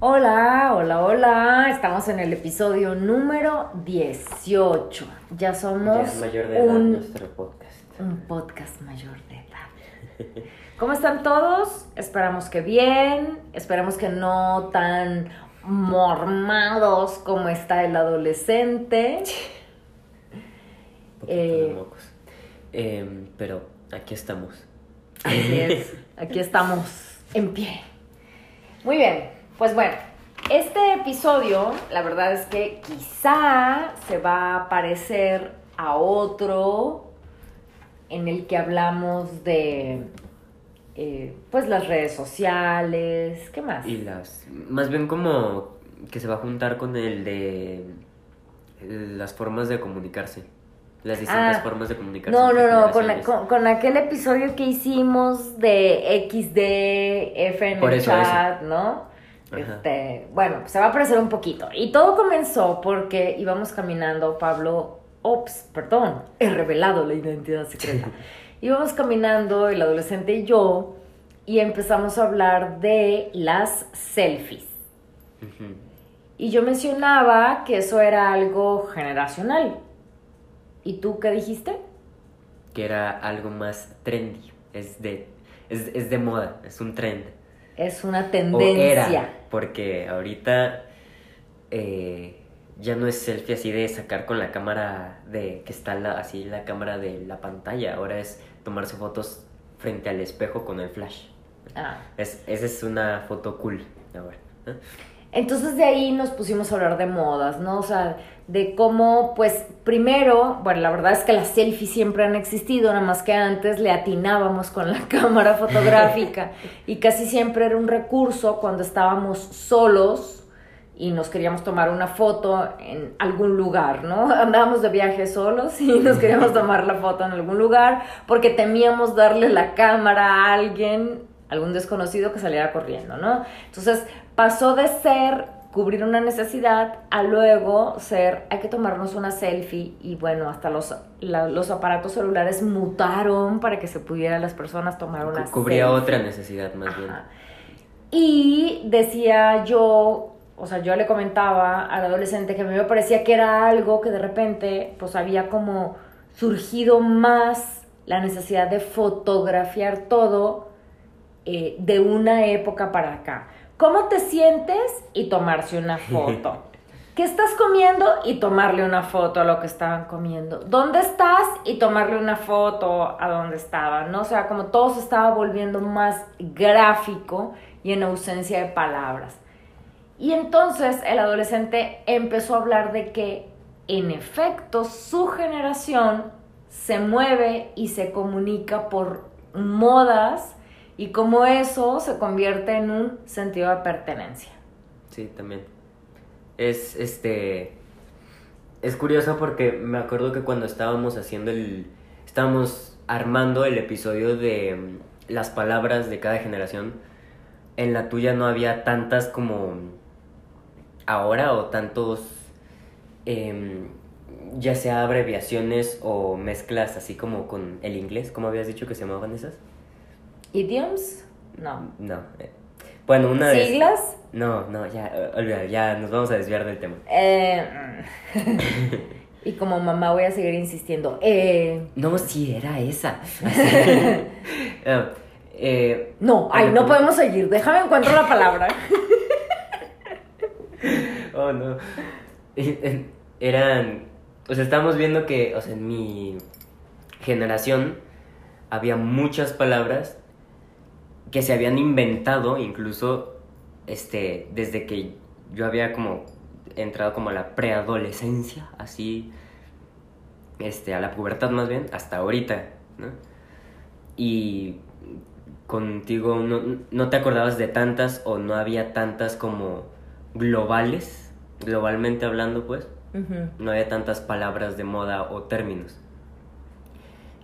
Hola, hola, hola. Estamos en el episodio número 18. Ya somos Ya mayor de edad un, nuestro podcast. un podcast mayor de edad. ¿Cómo están todos? Esperamos que bien. Esperamos que no tan mormados como está el adolescente. Poquito Eh, de mocos. Em, pero aquí estamos. Así es, aquí estamos en pie. Muy bien, pues bueno, este episodio, la verdad es que quizá se va a parecer a otro en el que hablamos de, eh, pues, las redes sociales, ¿qué más? Y las. Más bien como que se va a juntar con el de. Las formas de comunicarse. Las distintas Ah, formas de comunicarse. No, no, no, con, generaciones. con- con aquel episodio que hicimos de XD, F en Por el eso, chat, ¿no? Este, bueno, pues se va a parecer un poquito. Y todo comenzó porque íbamos caminando, Pablo, ops, perdón, he revelado la identidad secreta. íbamos caminando, el adolescente y yo, y empezamos a hablar de las selfies. Y yo mencionaba que eso era algo generacional. ¿Y tú qué dijiste? Que era algo más trendy. Es de. Es, es de moda, es un trend. Es una O tendencia. era, porque ahorita eh, ya no es selfie así de sacar con la cámara de que está la, así la cámara de la pantalla, ahora es tomarse fotos frente al espejo con el flash. Ah. Es, esa es una foto cool ahora. ¿no? Entonces de ahí nos pusimos a hablar de modas, ¿no? O sea, de cómo, pues, primero, bueno, la verdad es que las selfies siempre han existido, nada más que antes le atinábamos con la cámara fotográfica y casi siempre era un recurso cuando estábamos solos y nos queríamos tomar una foto en algún lugar, ¿no? Andábamos de viaje solos y nos queríamos tomar la foto en algún lugar porque temíamos darle la cámara a alguien, algún desconocido que saliera corriendo, ¿no? Entonces pasó de ser cubrir una necesidad a luego ser hay que tomarnos una selfie y bueno, hasta los, la- los aparatos celulares mutaron para que se pudieran las personas tomar una Cu- Cubría selfie. otra necesidad más bien. Y decía yo, o sea, yo le comentaba al adolescente que a mí me parecía que era algo que de repente, pues había como surgido más la necesidad de fotografiar todo eh, de una época para acá. ¿Cómo te sientes? Y tomarse una foto. ¿Qué estás comiendo? Y tomarle una foto a lo que estaban comiendo. ¿Dónde estás? Y tomarle una foto a donde estaban, ¿no? O sea, como todo se estaba volviendo más gráfico y en ausencia de palabras. Y entonces el adolescente empezó a hablar de que, en efecto, su generación se mueve y se comunica por modas y como eso se convierte en un sentido de pertenencia. Sí, también. Es este. Es curioso porque me acuerdo que cuando estábamos haciendo el. Estábamos armando el episodio de mm, las palabras de cada generación. En la tuya no había tantas como. Ahora o tantos. em, ya sea abreviaciones o mezclas así como con el inglés. ¿Cómo habías dicho que se llamaban esas? ¿Idioms? No. No. eh, Bueno, una de. ¿Siglas? No, no, ya, olvida, ya nos vamos a desviar del tema. Eh, y como mamá voy a seguir insistiendo. Eh, No, sí, era esa. Ah, eh, no, ay, no podemos seguir. Déjame encuentro la palabra. oh, no. Eran. O sea, estamos viendo que, o sea, en mi generación había muchas palabras que se habían inventado, incluso este, desde que yo había como entrado como a la preadolescencia, así, este, a la pubertad más bien, hasta ahorita, ¿no? Y contigo no, no te acordabas de tantas o no había tantas como globales, globalmente hablando, pues, no había tantas palabras de moda o términos.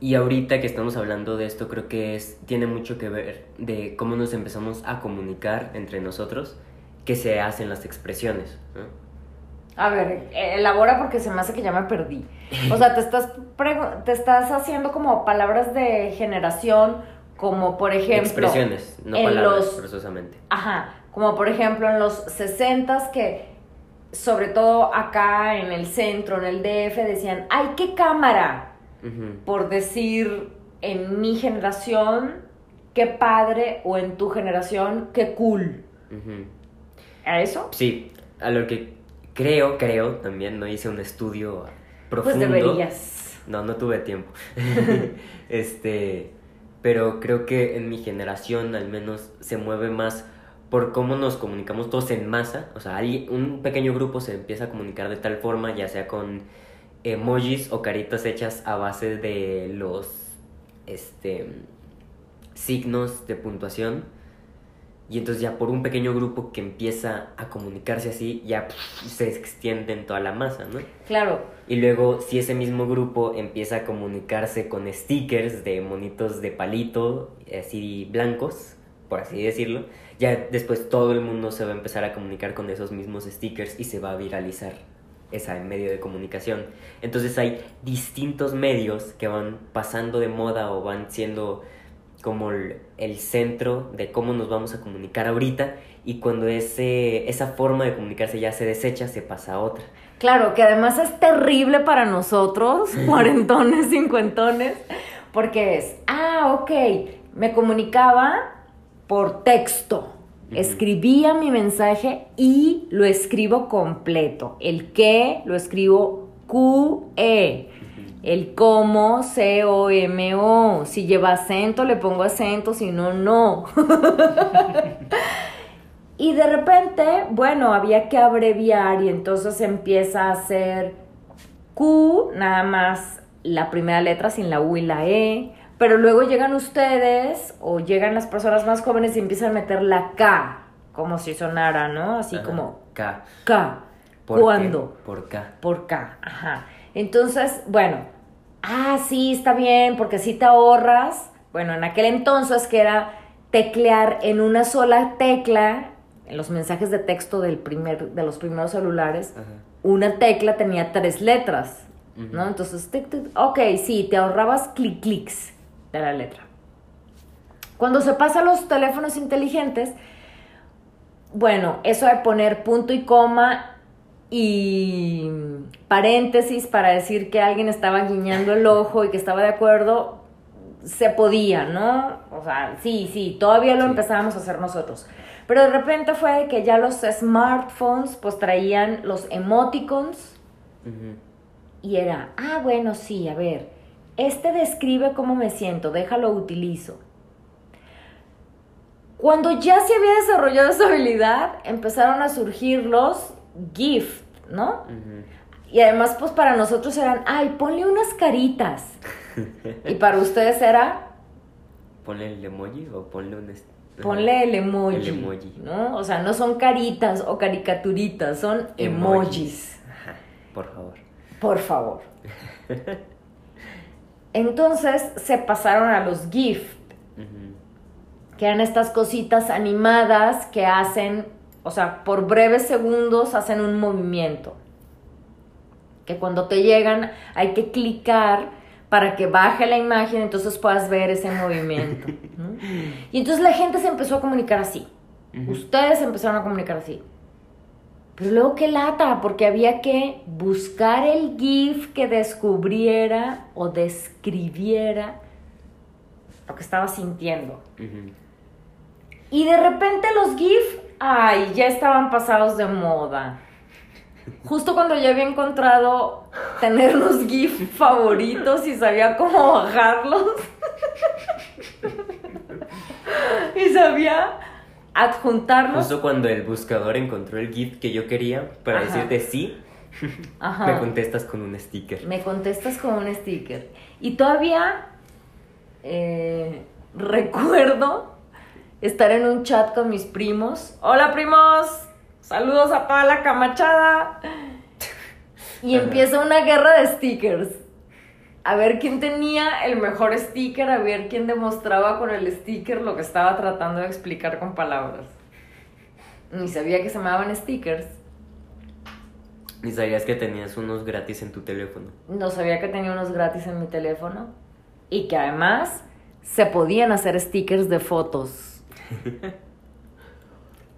Y ahorita que estamos hablando de esto, creo que es, tiene mucho que ver de cómo nos empezamos a comunicar entre nosotros, que se hacen las expresiones. ¿no? A ver, eh, elabora porque se me hace que ya me perdí. O sea, te estás, te estás haciendo como palabras de generación, como por ejemplo. Expresiones, no en palabras, los- forzosamente. Ajá, como por ejemplo en los 60s que sobre todo acá en el centro, en el DF, decían, ¡ay, qué cámara! Por decir en mi generación, qué padre, o en tu generación, qué cool. ¿A eso? Sí, a lo que creo, creo, también no hice un estudio profundo. Pues deberías. No, no tuve tiempo. este, pero creo que en mi generación al menos se mueve más por cómo nos comunicamos todos en masa. O sea, un pequeño grupo se empieza a comunicar de tal forma, ya sea con emojis o caritas hechas a base de los este signos de puntuación. Y entonces ya por un pequeño grupo que empieza a comunicarse así, ya se extiende en toda la masa, ¿no? Claro, Y luego, si ese mismo grupo empieza a comunicarse con stickers de monitos de palito, así blancos, por así decirlo, ya después todo el mundo se va a empezar a comunicar con esos mismos stickers y se va a viralizar ese medio de comunicación. Entonces hay distintos medios que van pasando de moda o van siendo como el, el centro de cómo nos vamos a comunicar ahorita y cuando ese, esa forma de comunicarse ya se desecha, se pasa a otra. claro, que además es terrible para nosotros, cuarentones, cincuentones, porque es, ah, ok, me comunicaba por texto. Escribía mi mensaje y lo escribo completo. El qué lo escribo QE. El cómo, C-O-M-O. Si lleva acento, le pongo acento, si no, no. y de repente, bueno, había que abreviar y entonces empieza a hacer Q, nada más la primera letra sin la U y la E. Pero luego llegan ustedes o llegan las personas más jóvenes y empiezan a meter la K, como si sonara, ¿no? Así Ajá. como K. K. ¿Por ¿Cuándo? qué? Por K. Por K, ajá. Entonces, bueno, ah, sí, está bien, porque si te ahorras, bueno, en aquel entonces que era teclear en una sola tecla, en los mensajes de texto del primer, de los primeros celulares, Ajá. una tecla tenía tres letras, ¿no? Entonces, tic, tic, ok, sí, te ahorrabas clic clics de la letra. Cuando se pasa a los teléfonos inteligentes, bueno, eso de poner punto y coma y paréntesis para decir que alguien estaba guiñando el ojo y que estaba de acuerdo, se podía, ¿no? O sea, sí, sí, todavía lo Sí. empezábamos a hacer nosotros. Pero de repente fue que ya los smartphones pues traían los emoticons y era, ah, bueno, sí, a ver, este describe cómo me siento, déjalo utilizo. Cuando ya se había desarrollado esa habilidad, empezaron a surgir los GIF, ¿no? Y además, pues para nosotros eran, ay, ponle unas caritas. Y para ustedes era, Ponle el emoji o ponle un... ponle el emoji. El emoji. ¿no? O sea, no son caritas o caricaturitas, son emojis. Ajá, por favor. Por favor. Entonces se pasaron a los GIF, que eran estas cositas animadas que hacen, o sea, por breves segundos hacen un movimiento. Que cuando te llegan hay que clicar para que baje la imagen, entonces puedas ver ese movimiento. ¿no? Y entonces la gente se empezó a comunicar así. Ustedes empezaron a comunicar así. Pero luego qué lata, porque había que buscar el GIF que descubriera o describiera lo que estaba sintiendo. Y de repente los GIF, ay, ya estaban pasados de moda. Justo cuando ya había encontrado tener los GIF favoritos y sabía cómo bajarlos. y sabía adjuntarlos. Justo cuando el buscador encontró el GIF que yo quería para Ajá. decirte sí, Ajá. me contestas con un sticker. Me contestas con un sticker. Y todavía eh, recuerdo estar en un chat con mis primos. Hola primos, saludos a toda la camachada. Y Ajá. empieza una guerra de stickers. A ver quién tenía el mejor sticker, a ver quién demostraba con el sticker lo que estaba tratando de explicar con palabras. Ni sabía que se llamaban stickers. Ni sabías que tenías unos gratis en tu teléfono. No sabía que tenía unos gratis en mi teléfono y que además se podían hacer stickers de fotos.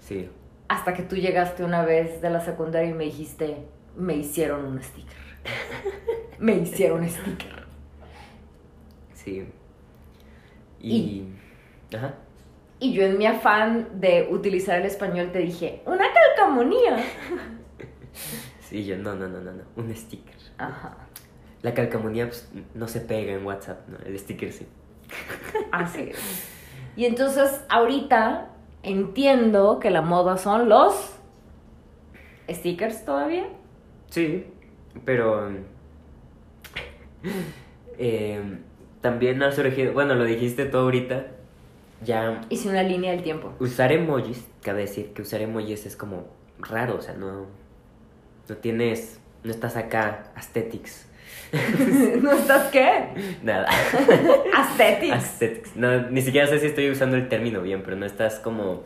Sí. Hasta que tú llegaste una vez de la secundaria y me dijiste, me hicieron un sticker. me hicieron un sticker. Sí. Y... Ajá. Y yo en mi afán de utilizar el español te dije, una calcamonía. Sí, yo, no, no, no, no, no, un sticker. Ajá. La calcamonía pues, no se pega en WhatsApp, ¿no? El sticker sí. Así es. Y entonces ahorita entiendo que la moda son los stickers todavía. Sí, pero eh, también ha surgido, bueno, lo dijiste tú ahorita, ya Hice una línea del tiempo. usar emojis, cabe decir que usar emojis es como raro, o sea, no, no tienes, no estás acá aesthetics, ¿No estás qué? nada, Aesthetics. aesthetics, no, ni siquiera sé si estoy usando el término bien, pero no estás como,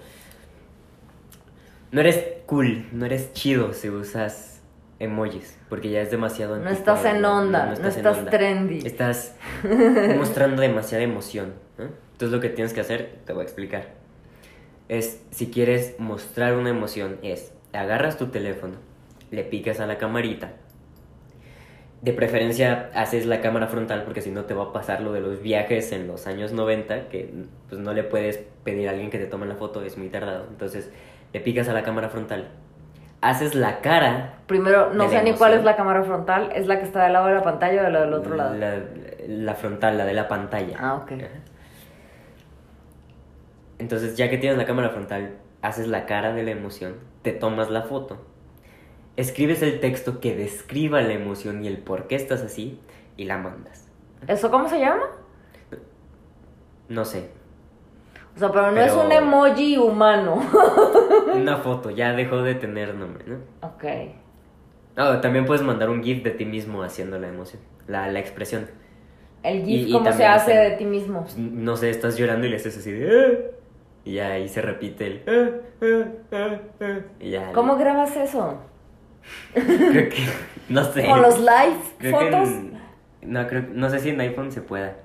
no eres cool, no eres chido si usas emojis, porque ya es demasiado No anticuado, estás en onda, no, en estás onda. trendy. Estás mostrando demasiada emoción. ¿no? Entonces lo que tienes que hacer, te voy a explicar. Es, si quieres mostrar una emoción, es, agarras tu teléfono, le picas a la camarita. De preferencia haces la cámara frontal porque si no te va a pasar lo de los viajes en los años 90, que pues no le puedes pedir a alguien que te tome la foto, es muy tardado. Entonces le picas a la cámara frontal, haces la cara Primero, no sé ni cuál es la cámara frontal. ¿Es la que está del lado de la pantalla o de la del otro lado? La, la frontal, la de la pantalla. Ah, ok. Entonces, ya que tienes la cámara frontal, haces la cara de la emoción, te tomas la foto, escribes el texto que describa la emoción y el por qué estás así y la mandas. ¿Eso cómo se llama? No sé, O sea, pero no Pero- es un emoji humano. una foto, ya dejó de tener nombre, ¿no? ok. Ah, también puedes mandar un GIF de ti mismo haciendo la emoción, la, la expresión. El GIF, y ¿cómo se hace de ti mismo? Pues, no sé, estás llorando y le haces así de... "Ah", Y ya ahí se repite el... "Ah, ah, ah, ah", Y ya... ¿Cómo grabas eso? Creo que... No sé. ¿Con los live fotos? en- no, creo, no sé si en iPhone se pueda.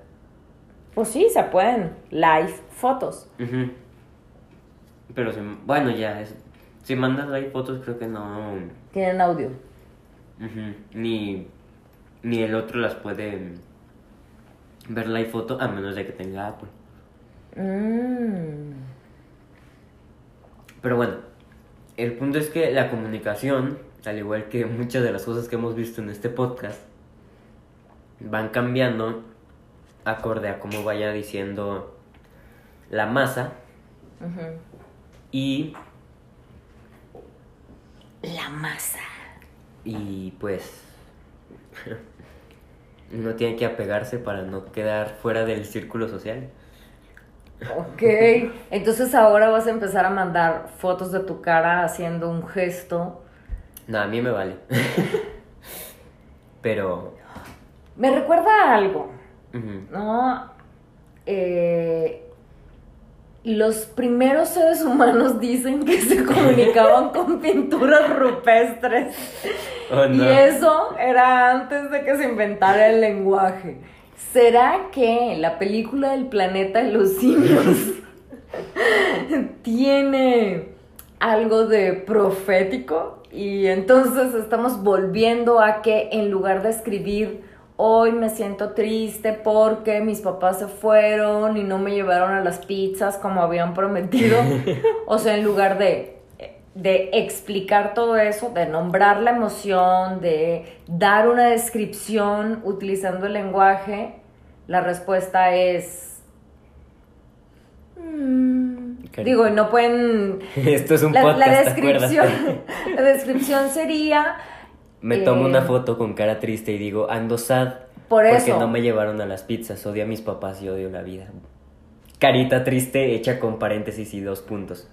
Pues sí, se pueden. Live fotos. Ujú. Pero si, bueno, ya, es- si mandas ahí fotos creo que no... Tienen audio. ujú, Ni, ni el otro las puede ver la foto a menos de que tenga Apple. Mm. Pero bueno, el punto es que la comunicación, al igual que muchas de las cosas que hemos visto en este podcast, van cambiando acorde a cómo vaya diciendo la masa Ujú. Y, La masa. y pues uno tiene que apegarse para no quedar fuera del círculo social. Ok. Entonces ahora vas a empezar a mandar fotos de tu cara haciendo un gesto. No, a mí me vale. Pero... Me recuerda a algo. ¿no? Eh, los primeros seres humanos dicen que se comunicaban con pinturas rupestres. Oh, no. Y eso era antes de que se inventara el lenguaje. ¿Será que la película del planeta de los simios tiene algo de profético? Y entonces estamos volviendo a que en lugar de escribir hoy me siento triste porque mis papás se fueron y no me llevaron a las pizzas como habían prometido. o sea, en lugar de, de explicar todo eso, de nombrar la emoción, de dar una descripción utilizando el lenguaje, la respuesta es... mm, Cari- digo, y no pueden... Esto es un La, la podcast, descripción, la descripción sería... Me tomo Eh, una foto con cara triste y digo, ando sad. Por porque no me llevaron a las pizzas. Odio a mis papás y odio la vida. Carita triste hecha con paréntesis y dos puntos.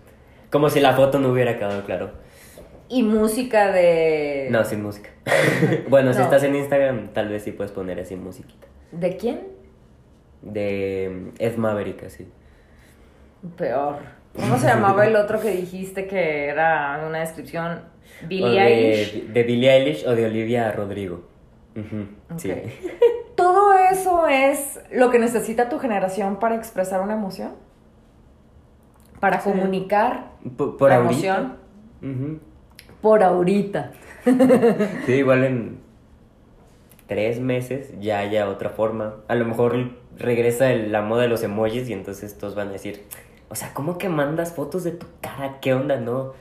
Como si la foto no hubiera quedado claro. Y música de... No, sin música. bueno, si estás en Instagram, tal vez sí puedes poner así musiquita. ¿De quién? De Ed Maverick, así. Peor. ¿Cómo se llamaba el otro que dijiste que era una descripción? Billie Eilish. de, de Billie Eilish o de Olivia Rodrigo. Sí. ¿Todo eso es lo que necesita tu generación para expresar una emoción? para comunicar Por, por la ahorita. emoción por ahorita. Sí, igual en tres meses ya haya otra forma. A lo mejor regresa la moda de los emojis y entonces todos van a decir, o sea, ¿cómo que mandas fotos de tu cara? ¿Qué onda? No,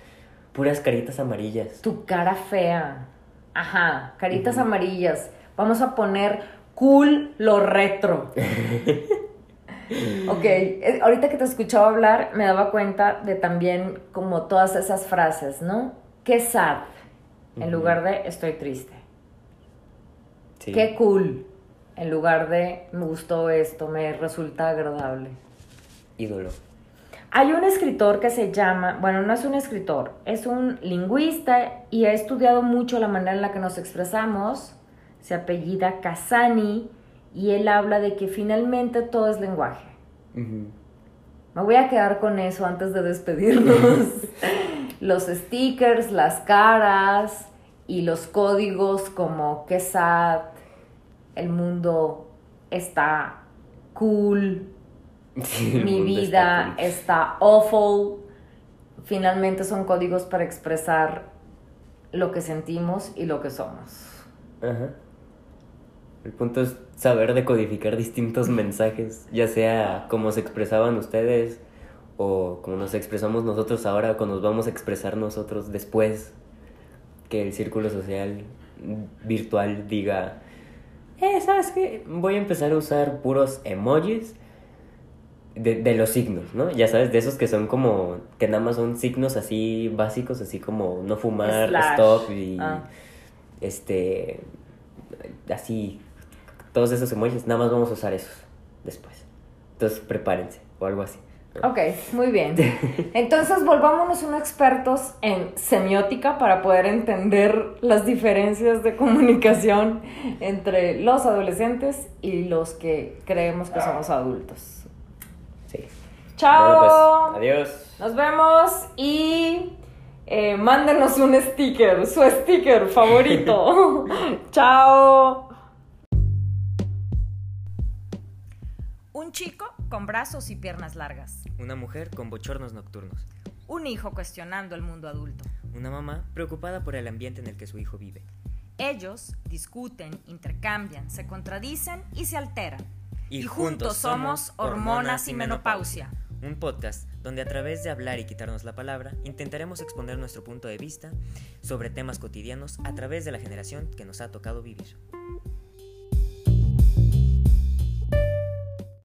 puras caritas amarillas. Tu cara fea. Ajá, caritas amarillas. Vamos a poner cool lo retro. ok, eh, ahorita que te escuchaba hablar me daba cuenta de también como todas esas frases, ¿no? Qué sad, en lugar de estoy triste. Sí. Qué cool, en lugar de me gustó esto, me resulta agradable. Ídolo. Hay un escritor que se llama, bueno, no es un escritor, es un lingüista y ha estudiado mucho la manera en la que nos expresamos. Se apellida Casani y él habla de que finalmente todo es lenguaje. Me voy a quedar con eso antes de despedirnos. los stickers, las caras y los códigos como que sad, el mundo está cool, Sí, mi vida está awful. Finalmente son códigos para expresar lo que sentimos y lo que somos. Ajá. El punto es saber decodificar distintos mensajes, ya sea como se expresaban ustedes o como nos expresamos nosotros ahora, o nos vamos a expresar nosotros después que el círculo social virtual diga, eh, ¿sabes qué? Voy a empezar a usar puros emojis de, de los signos, ¿no? Ya sabes, de esos que son como, que nada más son signos así básicos, así como no fumar, Slash. stop y Ah. este, así, todos esos emojis, nada más vamos a usar esos después. Entonces prepárense o algo así. Ok, muy bien. Entonces volvámonos unos expertos en semiótica para poder entender las diferencias de comunicación entre los adolescentes y los que creemos que somos adultos. ¡Chao! Bueno, pues, adiós. Nos vemos y eh, mándenos un sticker, su sticker favorito. ¡Chao! Un chico con brazos y piernas largas. Una mujer con bochornos nocturnos. Un hijo cuestionando el mundo adulto. Una mamá preocupada por el ambiente en el que su hijo vive. Ellos discuten, intercambian, se contradicen y se alteran. Y juntos somos Hormonas y Menopausia. Un podcast donde a través de hablar y quitarnos la palabra intentaremos exponer nuestro punto de vista sobre temas cotidianos a través de la generación que nos ha tocado vivir.